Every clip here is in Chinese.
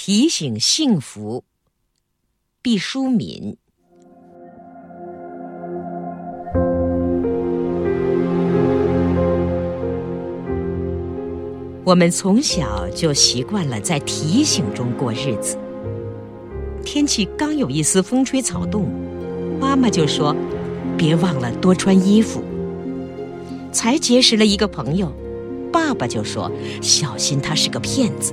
提醒幸福，毕淑敏。我们从小就习惯了在提醒中过日子。天气刚有一丝风吹草动，妈妈就说：“别忘了多穿衣服。”才结识了一个朋友，爸爸就说：“小心他是个骗子。”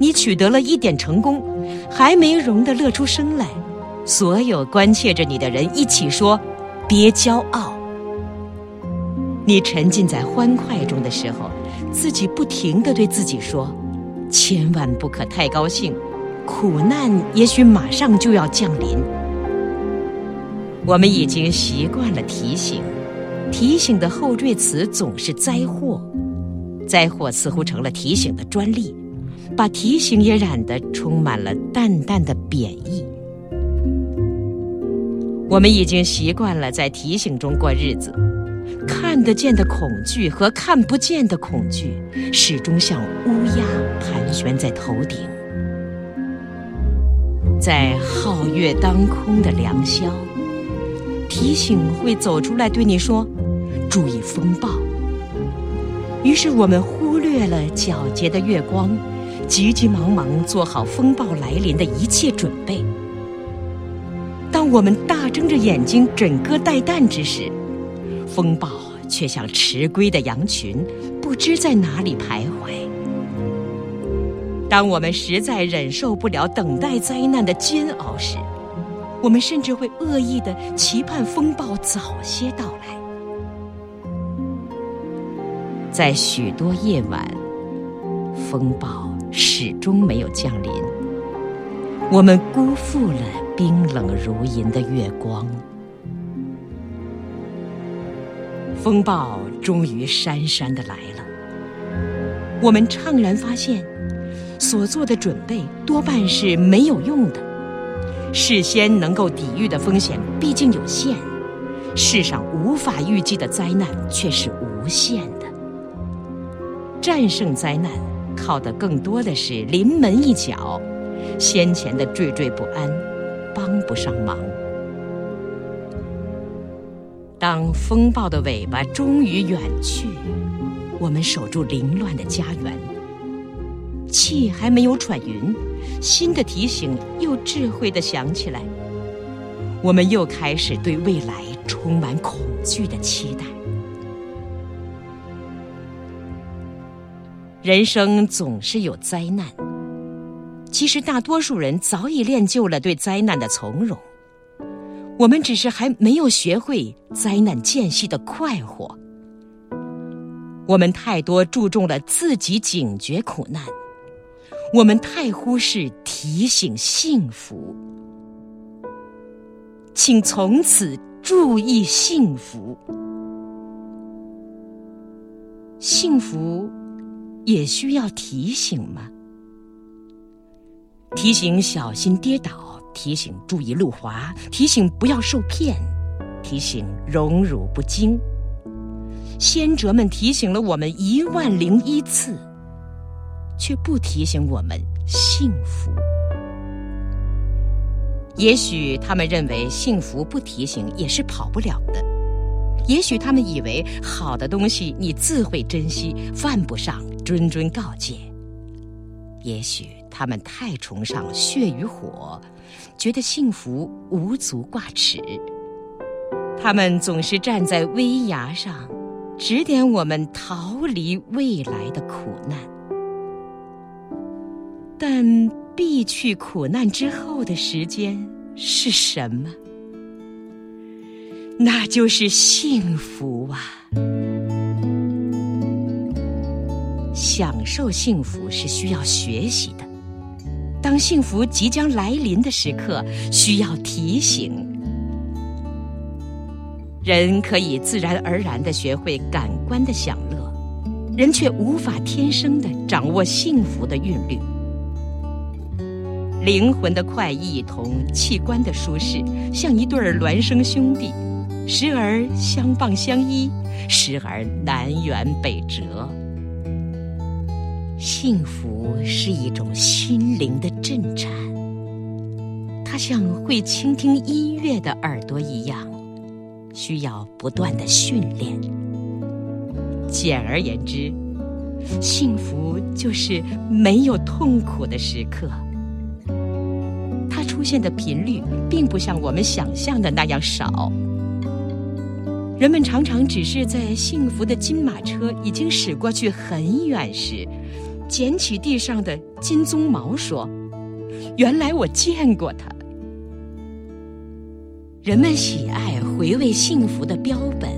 你取得了一点成功，还没容得乐出声来，所有关切着你的人一起说：“别骄傲。”你沉浸在欢快中的时候，自己不停地对自己说：“千万不可太高兴，苦难也许马上就要降临。”我们已经习惯了提醒，提醒的后缀词总是灾祸，灾祸似乎成了提醒的专利。把提醒也染得充满了淡淡的贬义。我们已经习惯了在提醒中过日子，看得见的恐惧和看不见的恐惧始终像乌鸦盘旋在头顶。在皓月当空的良宵，提醒会走出来对你说：“注意风暴。”于是我们忽略了皎洁的月光。急急忙忙做好风暴来临的一切准备。当我们大睁着眼睛枕戈待旦之时，风暴却像迟归的羊群，不知在哪里徘徊。当我们实在忍受不了等待灾难的煎熬时，我们甚至会恶意的期盼风暴早些到来。在许多夜晚，风暴。始终没有降临，我们辜负了冰冷如银的月光。风暴终于姗姗的来了，我们怅然发现，所做的准备多半是没有用的。事先能够抵御的风险毕竟有限，世上无法预计的灾难却是无限的。战胜灾难。靠的更多的是临门一脚，先前的惴惴不安帮不上忙。当风暴的尾巴终于远去，我们守住凌乱的家园，气还没有喘匀，新的提醒又智慧的响起来，我们又开始对未来充满恐惧的期待。人生总是有灾难，其实大多数人早已练就了对灾难的从容，我们只是还没有学会灾难间隙的快活。我们太多注重了自己警觉苦难，我们太忽视提醒幸福。请从此注意幸福，幸福。也需要提醒吗？提醒小心跌倒，提醒注意路滑，提醒不要受骗，提醒荣辱不惊。先哲们提醒了我们一万零一次，却不提醒我们幸福。也许他们认为幸福不提醒也是跑不了的。也许他们以为好的东西你自会珍惜，犯不上谆谆告诫。也许他们太崇尚血与火，觉得幸福无足挂齿。他们总是站在危崖上，指点我们逃离未来的苦难。但避去苦难之后的时间是什么？那就是幸福啊！享受幸福是需要学习的。当幸福即将来临的时刻，需要提醒。人可以自然而然的学会感官的享乐，人却无法天生的掌握幸福的韵律。灵魂的快意同器官的舒适，像一对孪生兄弟。时而相傍相依，时而南辕北辙。幸福是一种心灵的震颤，它像会倾听音乐的耳朵一样，需要不断的训练。简而言之，幸福就是没有痛苦的时刻。它出现的频率并不像我们想象的那样少。人们常常只是在幸福的金马车已经驶过去很远时。捡起地上的金鬃毛，说：“原来我见过它。”人们喜爱回味幸福的标本，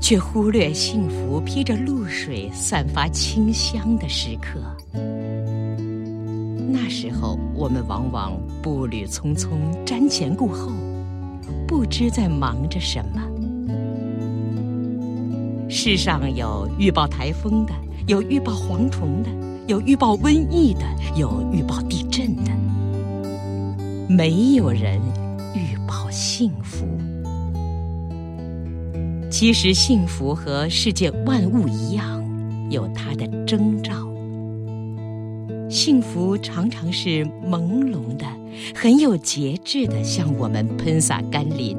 却忽略幸福披着露水、散发清香的时刻。那时候，我们往往步履匆匆、瞻前顾后，不知在忙着什么。世上有预报台风的。有预报蝗虫的，有预报瘟疫的，有预报地震的，没有人预报幸福。其实，幸福和世界万物一样，有它的征兆。幸福常常是朦胧的，很有节制的，向我们喷洒甘霖。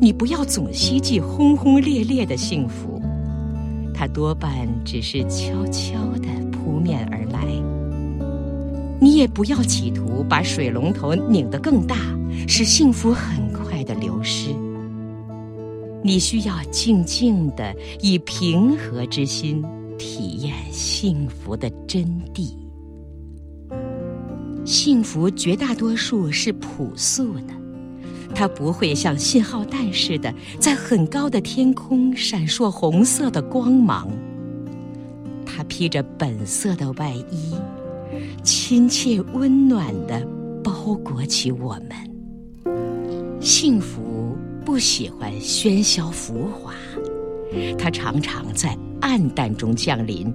你不要总希冀轰轰烈烈的幸福。它多半只是悄悄地扑面而来。你也不要企图把水龙头拧得更大，使幸福很快的流失。你需要静静地以平和之心体验幸福的真谛。幸福绝大多数是朴素的。它不会像信号弹似的在很高的天空闪烁红色的光芒。它披着本色的外衣，亲切温暖地包裹起我们。幸福不喜欢喧嚣浮华，它常常在暗淡中降临。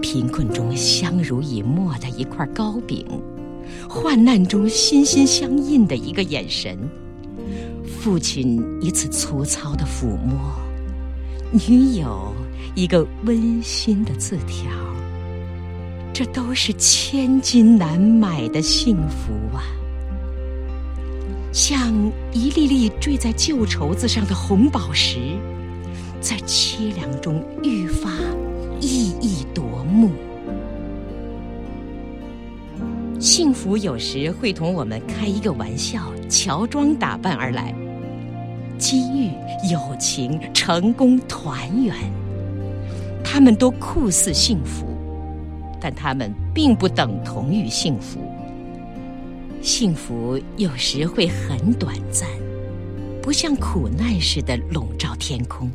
贫困中相濡以沫的一块糕饼。患难中心心相印的一个眼神，父亲一次粗糙的抚摸，女友一个温馨的字条，这都是千金难买的幸福啊！像一粒粒坠在旧绸子上的红宝石，在凄凉中愈福有时会同我们开一个玩笑，乔装打扮而来。机遇、友情、成功、团圆，他们都酷似幸福，但他们并不等同于幸福。幸福有时会很短暂，不像苦难似的笼罩天空。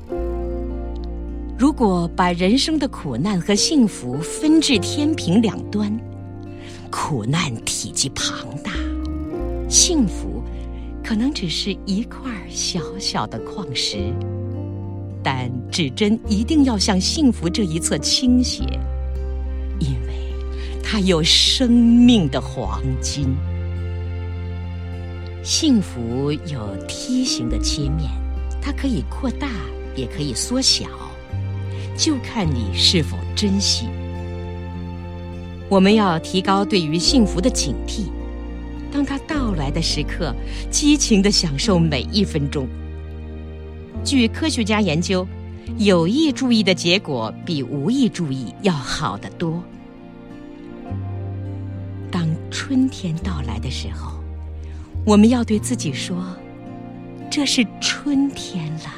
如果把人生的苦难和幸福分至天平两端。苦难体积庞大，幸福可能只是一块小小的矿石，但指针一定要向幸福这一侧倾斜，因为它有生命的黄金。幸福有梯形的切面，它可以扩大，也可以缩小，就看你是否珍惜。我们要提高对于幸福的警惕，当它到来的时刻，激情地享受每一分钟。据科学家研究，有意注意的结果比无意注意要好得多。当春天到来的时候，我们要对自己说：“这是春天了。”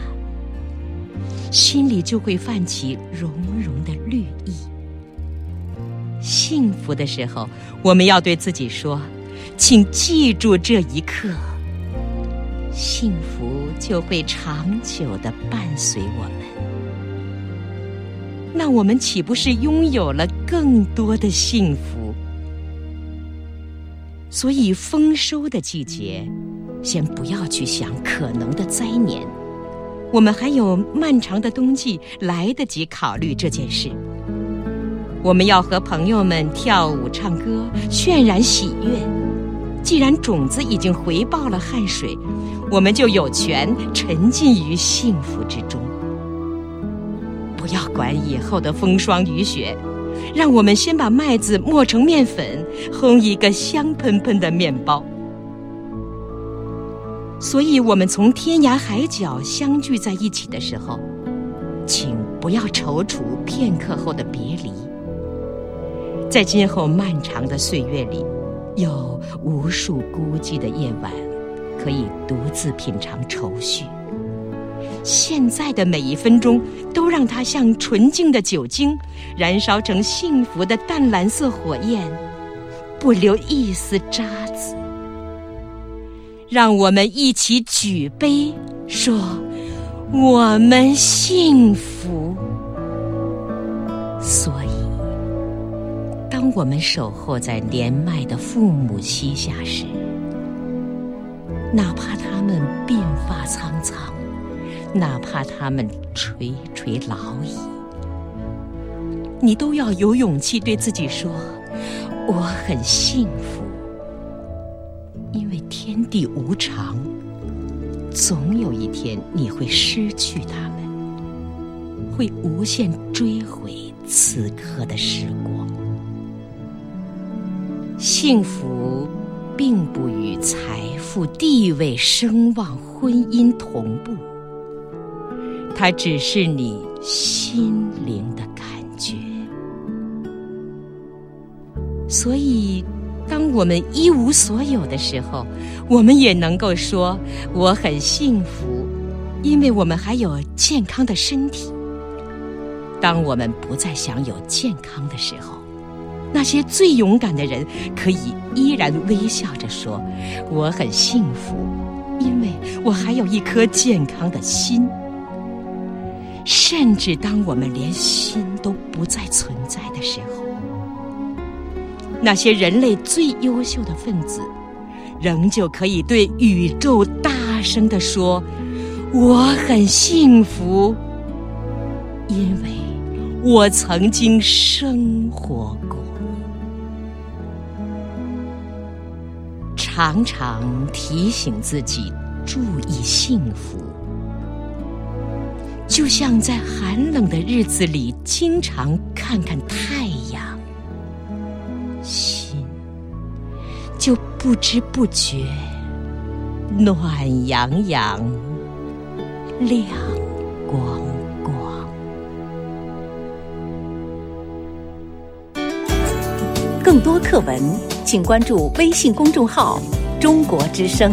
心里就会泛起融融的绿意。幸福的时候，我们要对自己说：“请记住这一刻，幸福就会长久的伴随我们。那我们岂不是拥有了更多的幸福？所以，丰收的季节，先不要去想可能的灾年，我们还有漫长的冬季，来得及考虑这件事。”我们要和朋友们跳舞、唱歌，渲染喜悦。既然种子已经回报了汗水，我们就有权沉浸于幸福之中。不要管以后的风霜雨雪，让我们先把麦子磨成面粉，烘一个香喷喷的面包。所以，我们从天涯海角相聚在一起的时候，请不要踌躇片刻后的别离。在今后漫长的岁月里，有无数孤寂的夜晚，可以独自品尝愁绪。现在的每一分钟，都让它像纯净的酒精，燃烧成幸福的淡蓝色火焰，不留一丝渣子。让我们一起举杯，说我们幸福。所以，当我们守候在年迈的父母膝下时，哪怕他们鬓发苍苍，哪怕他们垂垂老矣，你都要有勇气对自己说：我很幸福。因为天地无常，总有一天你会失去他们，会无限追悔此刻的时光。幸福并不与财富、地位、声望、婚姻同步，它只是你心灵的感觉。所以。当我们一无所有的时候，我们也能够说我很幸福，因为我们还有健康的身体。当我们不再享有健康的时候，那些最勇敢的人可以依然微笑着说我很幸福，因为我还有一颗健康的心。甚至当我们连心都不再存在的时候。那些人类最优秀的分子，仍旧可以对宇宙大声地说：“我很幸福，因为我曾经生活过。”常常提醒自己注意幸福，就像在寒冷的日子里经常看看太阳。心就不知不觉暖洋洋、亮光光。更多课文，请关注微信公众号“中国之声”。